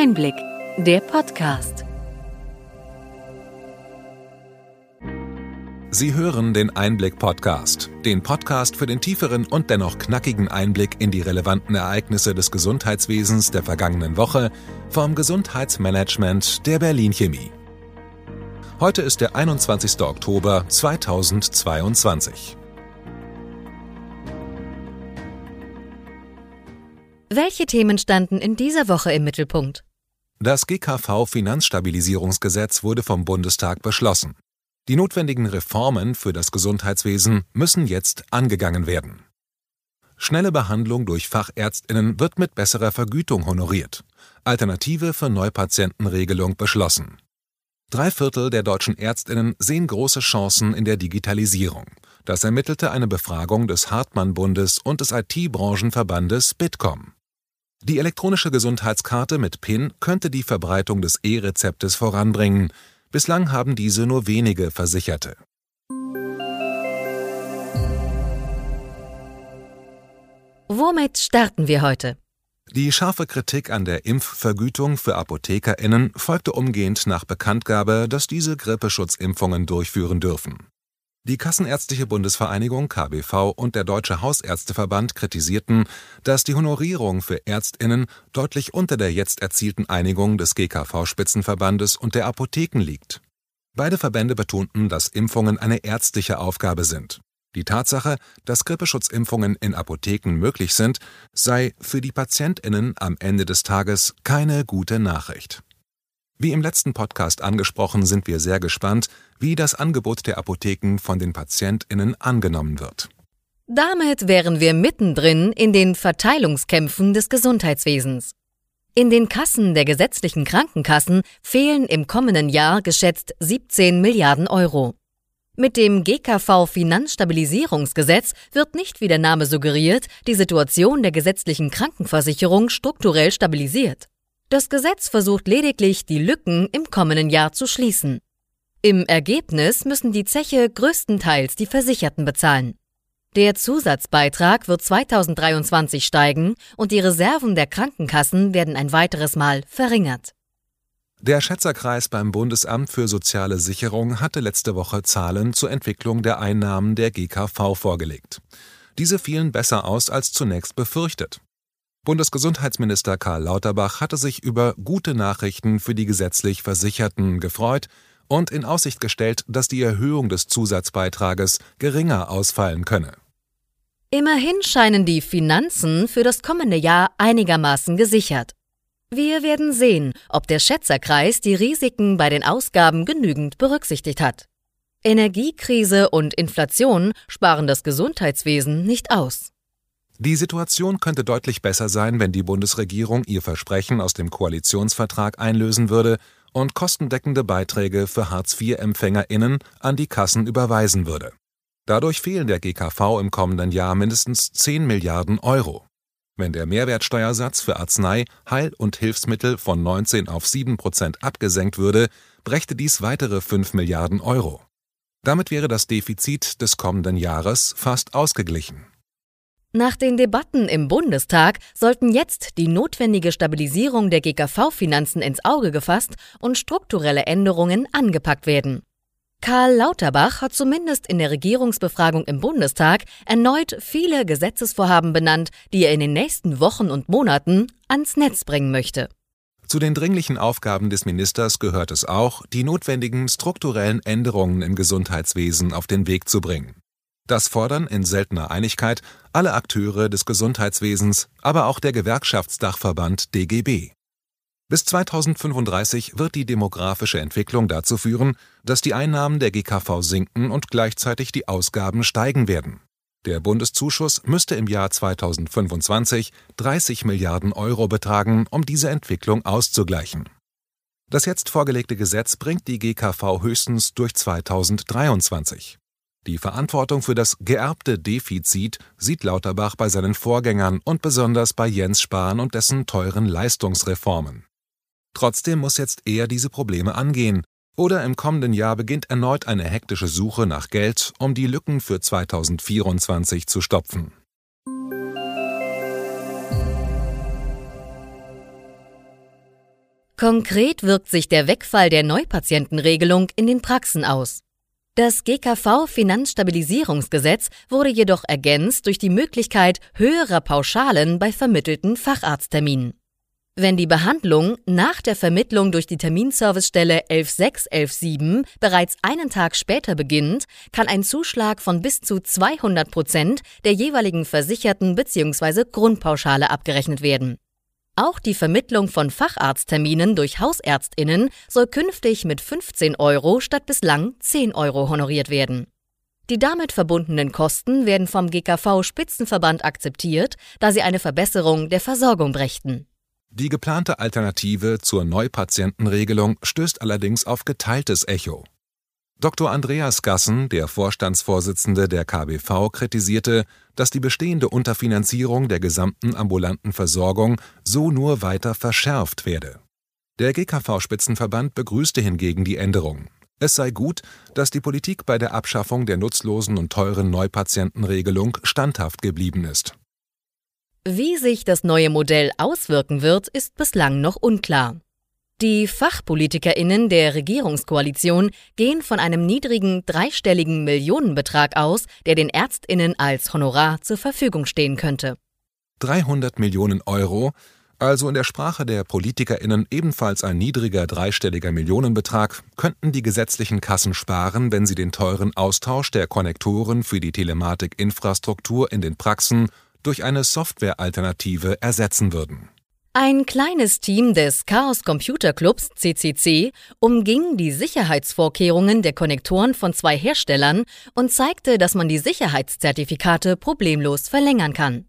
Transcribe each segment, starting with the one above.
Einblick, der Podcast. Sie hören den Einblick-Podcast, den Podcast für den tieferen und dennoch knackigen Einblick in die relevanten Ereignisse des Gesundheitswesens der vergangenen Woche vom Gesundheitsmanagement der Berlin Chemie. Heute ist der 21. Oktober 2022. Welche Themen standen in dieser Woche im Mittelpunkt? Das GKV-Finanzstabilisierungsgesetz wurde vom Bundestag beschlossen. Die notwendigen Reformen für das Gesundheitswesen müssen jetzt angegangen werden. Schnelle Behandlung durch Fachärztinnen wird mit besserer Vergütung honoriert. Alternative für Neupatientenregelung beschlossen. Drei Viertel der deutschen Ärztinnen sehen große Chancen in der Digitalisierung. Das ermittelte eine Befragung des Hartmann-Bundes und des IT-Branchenverbandes Bitkom. Die elektronische Gesundheitskarte mit PIN könnte die Verbreitung des E-Rezeptes voranbringen. Bislang haben diese nur wenige Versicherte. Womit starten wir heute? Die scharfe Kritik an der Impfvergütung für ApothekerInnen folgte umgehend nach Bekanntgabe, dass diese Grippeschutzimpfungen durchführen dürfen. Die Kassenärztliche Bundesvereinigung KBV und der Deutsche Hausärzteverband kritisierten, dass die Honorierung für Ärztinnen deutlich unter der jetzt erzielten Einigung des GKV-Spitzenverbandes und der Apotheken liegt. Beide Verbände betonten, dass Impfungen eine ärztliche Aufgabe sind. Die Tatsache, dass Grippeschutzimpfungen in Apotheken möglich sind, sei für die Patientinnen am Ende des Tages keine gute Nachricht. Wie im letzten Podcast angesprochen, sind wir sehr gespannt, wie das Angebot der Apotheken von den Patientinnen angenommen wird. Damit wären wir mittendrin in den Verteilungskämpfen des Gesundheitswesens. In den Kassen der gesetzlichen Krankenkassen fehlen im kommenden Jahr geschätzt 17 Milliarden Euro. Mit dem GKV Finanzstabilisierungsgesetz wird nicht, wie der Name suggeriert, die Situation der gesetzlichen Krankenversicherung strukturell stabilisiert. Das Gesetz versucht lediglich, die Lücken im kommenden Jahr zu schließen. Im Ergebnis müssen die Zeche größtenteils die Versicherten bezahlen. Der Zusatzbeitrag wird 2023 steigen und die Reserven der Krankenkassen werden ein weiteres Mal verringert. Der Schätzerkreis beim Bundesamt für soziale Sicherung hatte letzte Woche Zahlen zur Entwicklung der Einnahmen der GKV vorgelegt. Diese fielen besser aus als zunächst befürchtet. Bundesgesundheitsminister Karl Lauterbach hatte sich über gute Nachrichten für die gesetzlich Versicherten gefreut und in Aussicht gestellt, dass die Erhöhung des Zusatzbeitrages geringer ausfallen könne. Immerhin scheinen die Finanzen für das kommende Jahr einigermaßen gesichert. Wir werden sehen, ob der Schätzerkreis die Risiken bei den Ausgaben genügend berücksichtigt hat. Energiekrise und Inflation sparen das Gesundheitswesen nicht aus. Die Situation könnte deutlich besser sein, wenn die Bundesregierung ihr Versprechen aus dem Koalitionsvertrag einlösen würde und kostendeckende Beiträge für Hartz-IV-EmpfängerInnen an die Kassen überweisen würde. Dadurch fehlen der GKV im kommenden Jahr mindestens 10 Milliarden Euro. Wenn der Mehrwertsteuersatz für Arznei, Heil- und Hilfsmittel von 19 auf 7 Prozent abgesenkt würde, brächte dies weitere 5 Milliarden Euro. Damit wäre das Defizit des kommenden Jahres fast ausgeglichen. Nach den Debatten im Bundestag sollten jetzt die notwendige Stabilisierung der GKV-Finanzen ins Auge gefasst und strukturelle Änderungen angepackt werden. Karl Lauterbach hat zumindest in der Regierungsbefragung im Bundestag erneut viele Gesetzesvorhaben benannt, die er in den nächsten Wochen und Monaten ans Netz bringen möchte. Zu den dringlichen Aufgaben des Ministers gehört es auch, die notwendigen strukturellen Änderungen im Gesundheitswesen auf den Weg zu bringen. Das fordern in seltener Einigkeit alle Akteure des Gesundheitswesens, aber auch der Gewerkschaftsdachverband DGB. Bis 2035 wird die demografische Entwicklung dazu führen, dass die Einnahmen der GKV sinken und gleichzeitig die Ausgaben steigen werden. Der Bundeszuschuss müsste im Jahr 2025 30 Milliarden Euro betragen, um diese Entwicklung auszugleichen. Das jetzt vorgelegte Gesetz bringt die GKV höchstens durch 2023. Die Verantwortung für das geerbte Defizit sieht Lauterbach bei seinen Vorgängern und besonders bei Jens Spahn und dessen teuren Leistungsreformen. Trotzdem muss jetzt er diese Probleme angehen, oder im kommenden Jahr beginnt erneut eine hektische Suche nach Geld, um die Lücken für 2024 zu stopfen. Konkret wirkt sich der Wegfall der Neupatientenregelung in den Praxen aus. Das GKV Finanzstabilisierungsgesetz wurde jedoch ergänzt durch die Möglichkeit höherer Pauschalen bei vermittelten Facharztterminen. Wenn die Behandlung nach der Vermittlung durch die Terminservicestelle 11617 bereits einen Tag später beginnt, kann ein Zuschlag von bis zu 200 Prozent der jeweiligen Versicherten bzw. Grundpauschale abgerechnet werden. Auch die Vermittlung von Facharztterminen durch Hausärztinnen soll künftig mit 15 Euro statt bislang 10 Euro honoriert werden. Die damit verbundenen Kosten werden vom GKV Spitzenverband akzeptiert, da sie eine Verbesserung der Versorgung brächten. Die geplante Alternative zur Neupatientenregelung stößt allerdings auf geteiltes Echo. Dr. Andreas Gassen, der Vorstandsvorsitzende der KBV, kritisierte, dass die bestehende Unterfinanzierung der gesamten ambulanten Versorgung so nur weiter verschärft werde. Der GKV-Spitzenverband begrüßte hingegen die Änderung. Es sei gut, dass die Politik bei der Abschaffung der nutzlosen und teuren Neupatientenregelung standhaft geblieben ist wie sich das neue Modell auswirken wird, ist bislang noch unklar. Die Fachpolitikerinnen der Regierungskoalition gehen von einem niedrigen dreistelligen Millionenbetrag aus, der den Ärztinnen als Honorar zur Verfügung stehen könnte. 300 Millionen Euro, also in der Sprache der Politikerinnen ebenfalls ein niedriger dreistelliger Millionenbetrag, könnten die gesetzlichen Kassen sparen, wenn sie den teuren Austausch der Konnektoren für die Telematikinfrastruktur in den Praxen durch eine Softwarealternative ersetzen würden. Ein kleines Team des Chaos Computer Clubs CCC umging die Sicherheitsvorkehrungen der Konnektoren von zwei Herstellern und zeigte, dass man die Sicherheitszertifikate problemlos verlängern kann.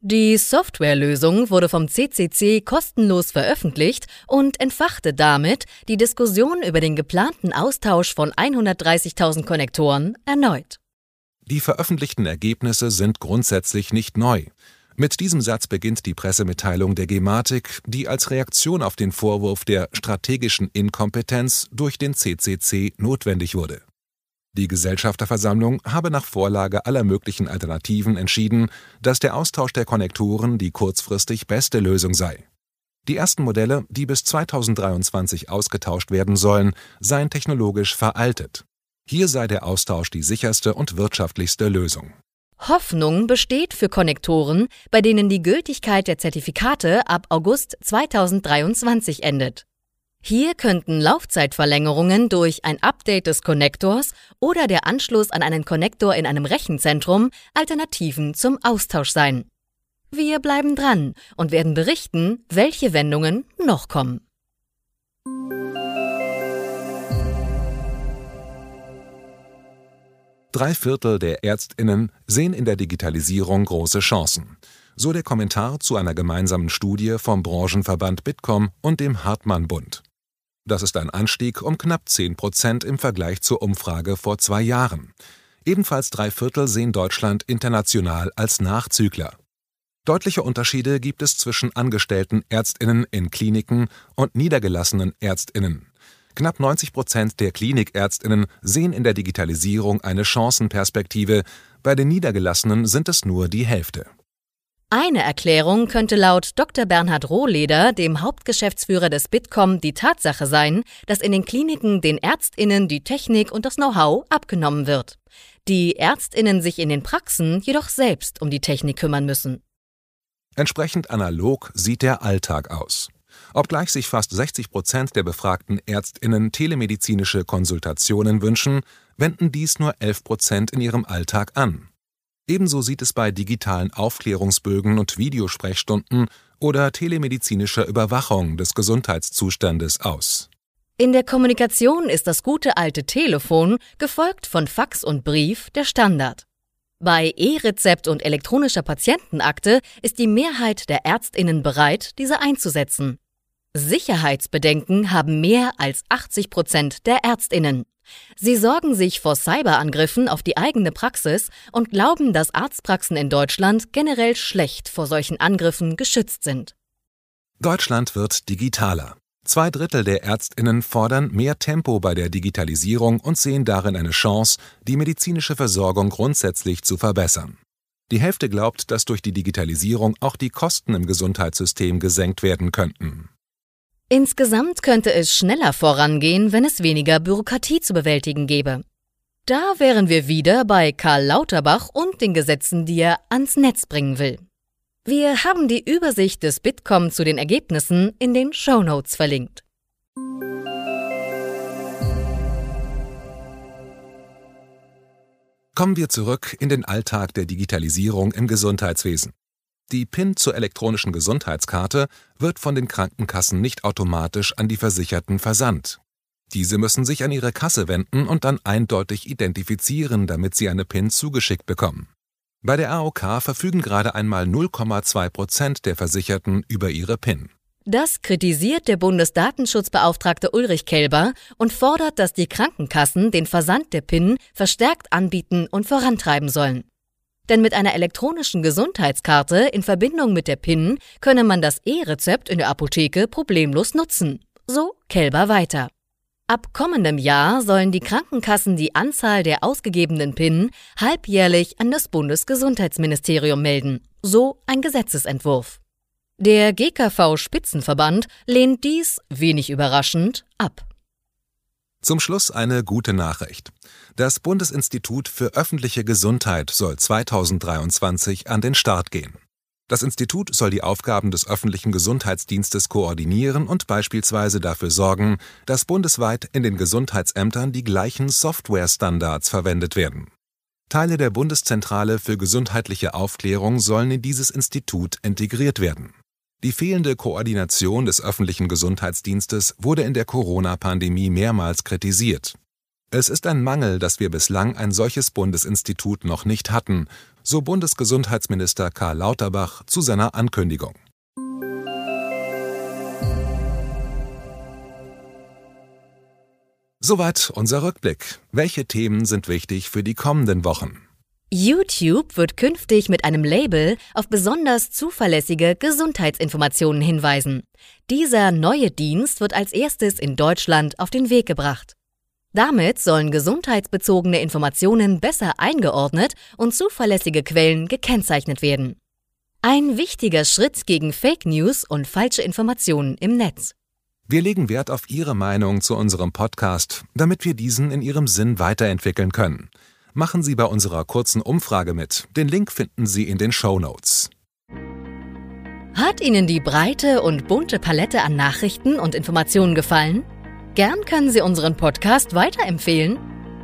Die Softwarelösung wurde vom CCC kostenlos veröffentlicht und entfachte damit die Diskussion über den geplanten Austausch von 130.000 Konnektoren erneut. Die veröffentlichten Ergebnisse sind grundsätzlich nicht neu. Mit diesem Satz beginnt die Pressemitteilung der Gematik, die als Reaktion auf den Vorwurf der strategischen Inkompetenz durch den CCC notwendig wurde. Die Gesellschafterversammlung habe nach Vorlage aller möglichen Alternativen entschieden, dass der Austausch der Konnektoren die kurzfristig beste Lösung sei. Die ersten Modelle, die bis 2023 ausgetauscht werden sollen, seien technologisch veraltet. Hier sei der Austausch die sicherste und wirtschaftlichste Lösung. Hoffnung besteht für Konnektoren, bei denen die Gültigkeit der Zertifikate ab August 2023 endet. Hier könnten Laufzeitverlängerungen durch ein Update des Konnektors oder der Anschluss an einen Konnektor in einem Rechenzentrum Alternativen zum Austausch sein. Wir bleiben dran und werden berichten, welche Wendungen noch kommen. Drei Viertel der Ärztinnen sehen in der Digitalisierung große Chancen. So der Kommentar zu einer gemeinsamen Studie vom Branchenverband Bitkom und dem Hartmann-Bund. Das ist ein Anstieg um knapp 10 Prozent im Vergleich zur Umfrage vor zwei Jahren. Ebenfalls drei Viertel sehen Deutschland international als Nachzügler. Deutliche Unterschiede gibt es zwischen angestellten Ärztinnen in Kliniken und niedergelassenen Ärztinnen. Knapp 90 Prozent der Klinikärztinnen sehen in der Digitalisierung eine Chancenperspektive, bei den Niedergelassenen sind es nur die Hälfte. Eine Erklärung könnte laut Dr. Bernhard Rohleder, dem Hauptgeschäftsführer des Bitkom, die Tatsache sein, dass in den Kliniken den Ärztinnen die Technik und das Know-how abgenommen wird. Die Ärztinnen sich in den Praxen jedoch selbst um die Technik kümmern müssen. Entsprechend analog sieht der Alltag aus. Obgleich sich fast 60 Prozent der befragten Ärztinnen telemedizinische Konsultationen wünschen, wenden dies nur 11 Prozent in ihrem Alltag an. Ebenso sieht es bei digitalen Aufklärungsbögen und Videosprechstunden oder telemedizinischer Überwachung des Gesundheitszustandes aus. In der Kommunikation ist das gute alte Telefon, gefolgt von Fax und Brief, der Standard. Bei E-Rezept und elektronischer Patientenakte ist die Mehrheit der Ärztinnen bereit, diese einzusetzen. Sicherheitsbedenken haben mehr als 80 Prozent der Ärztinnen. Sie sorgen sich vor Cyberangriffen auf die eigene Praxis und glauben, dass Arztpraxen in Deutschland generell schlecht vor solchen Angriffen geschützt sind. Deutschland wird digitaler. Zwei Drittel der Ärztinnen fordern mehr Tempo bei der Digitalisierung und sehen darin eine Chance, die medizinische Versorgung grundsätzlich zu verbessern. Die Hälfte glaubt, dass durch die Digitalisierung auch die Kosten im Gesundheitssystem gesenkt werden könnten. Insgesamt könnte es schneller vorangehen, wenn es weniger Bürokratie zu bewältigen gäbe. Da wären wir wieder bei Karl Lauterbach und den Gesetzen, die er ans Netz bringen will. Wir haben die Übersicht des Bitkom zu den Ergebnissen in den Show Notes verlinkt. Kommen wir zurück in den Alltag der Digitalisierung im Gesundheitswesen. Die PIN zur elektronischen Gesundheitskarte wird von den Krankenkassen nicht automatisch an die Versicherten versandt. Diese müssen sich an ihre Kasse wenden und dann eindeutig identifizieren, damit sie eine PIN zugeschickt bekommen. Bei der AOK verfügen gerade einmal 0,2 Prozent der Versicherten über ihre PIN. Das kritisiert der Bundesdatenschutzbeauftragte Ulrich Kelber und fordert, dass die Krankenkassen den Versand der PIN verstärkt anbieten und vorantreiben sollen. Denn mit einer elektronischen Gesundheitskarte in Verbindung mit der PIN könne man das E-Rezept in der Apotheke problemlos nutzen. So Kelber weiter. Ab kommendem Jahr sollen die Krankenkassen die Anzahl der ausgegebenen PIN halbjährlich an das Bundesgesundheitsministerium melden. So ein Gesetzesentwurf. Der GKV Spitzenverband lehnt dies, wenig überraschend, ab. Zum Schluss eine gute Nachricht. Das Bundesinstitut für öffentliche Gesundheit soll 2023 an den Start gehen. Das Institut soll die Aufgaben des öffentlichen Gesundheitsdienstes koordinieren und beispielsweise dafür sorgen, dass bundesweit in den Gesundheitsämtern die gleichen Softwarestandards verwendet werden. Teile der Bundeszentrale für gesundheitliche Aufklärung sollen in dieses Institut integriert werden. Die fehlende Koordination des öffentlichen Gesundheitsdienstes wurde in der Corona-Pandemie mehrmals kritisiert. Es ist ein Mangel, dass wir bislang ein solches Bundesinstitut noch nicht hatten, so Bundesgesundheitsminister Karl Lauterbach zu seiner Ankündigung. Soweit unser Rückblick. Welche Themen sind wichtig für die kommenden Wochen? YouTube wird künftig mit einem Label auf besonders zuverlässige Gesundheitsinformationen hinweisen. Dieser neue Dienst wird als erstes in Deutschland auf den Weg gebracht. Damit sollen gesundheitsbezogene Informationen besser eingeordnet und zuverlässige Quellen gekennzeichnet werden. Ein wichtiger Schritt gegen Fake News und falsche Informationen im Netz. Wir legen Wert auf Ihre Meinung zu unserem Podcast, damit wir diesen in Ihrem Sinn weiterentwickeln können. Machen Sie bei unserer kurzen Umfrage mit. Den Link finden Sie in den Show Notes. Hat Ihnen die breite und bunte Palette an Nachrichten und Informationen gefallen? Gern können Sie unseren Podcast weiterempfehlen.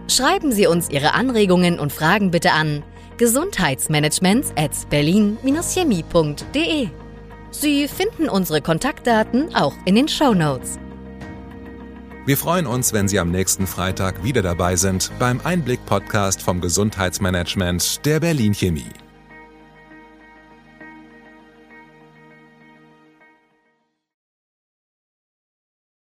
Schreiben Sie uns Ihre Anregungen und Fragen bitte an gesundheitsmanagement at berlin-chemie.de. Sie finden unsere Kontaktdaten auch in den Show Notes. Wir freuen uns, wenn Sie am nächsten Freitag wieder dabei sind beim Einblick-Podcast vom Gesundheitsmanagement der Berlin Chemie.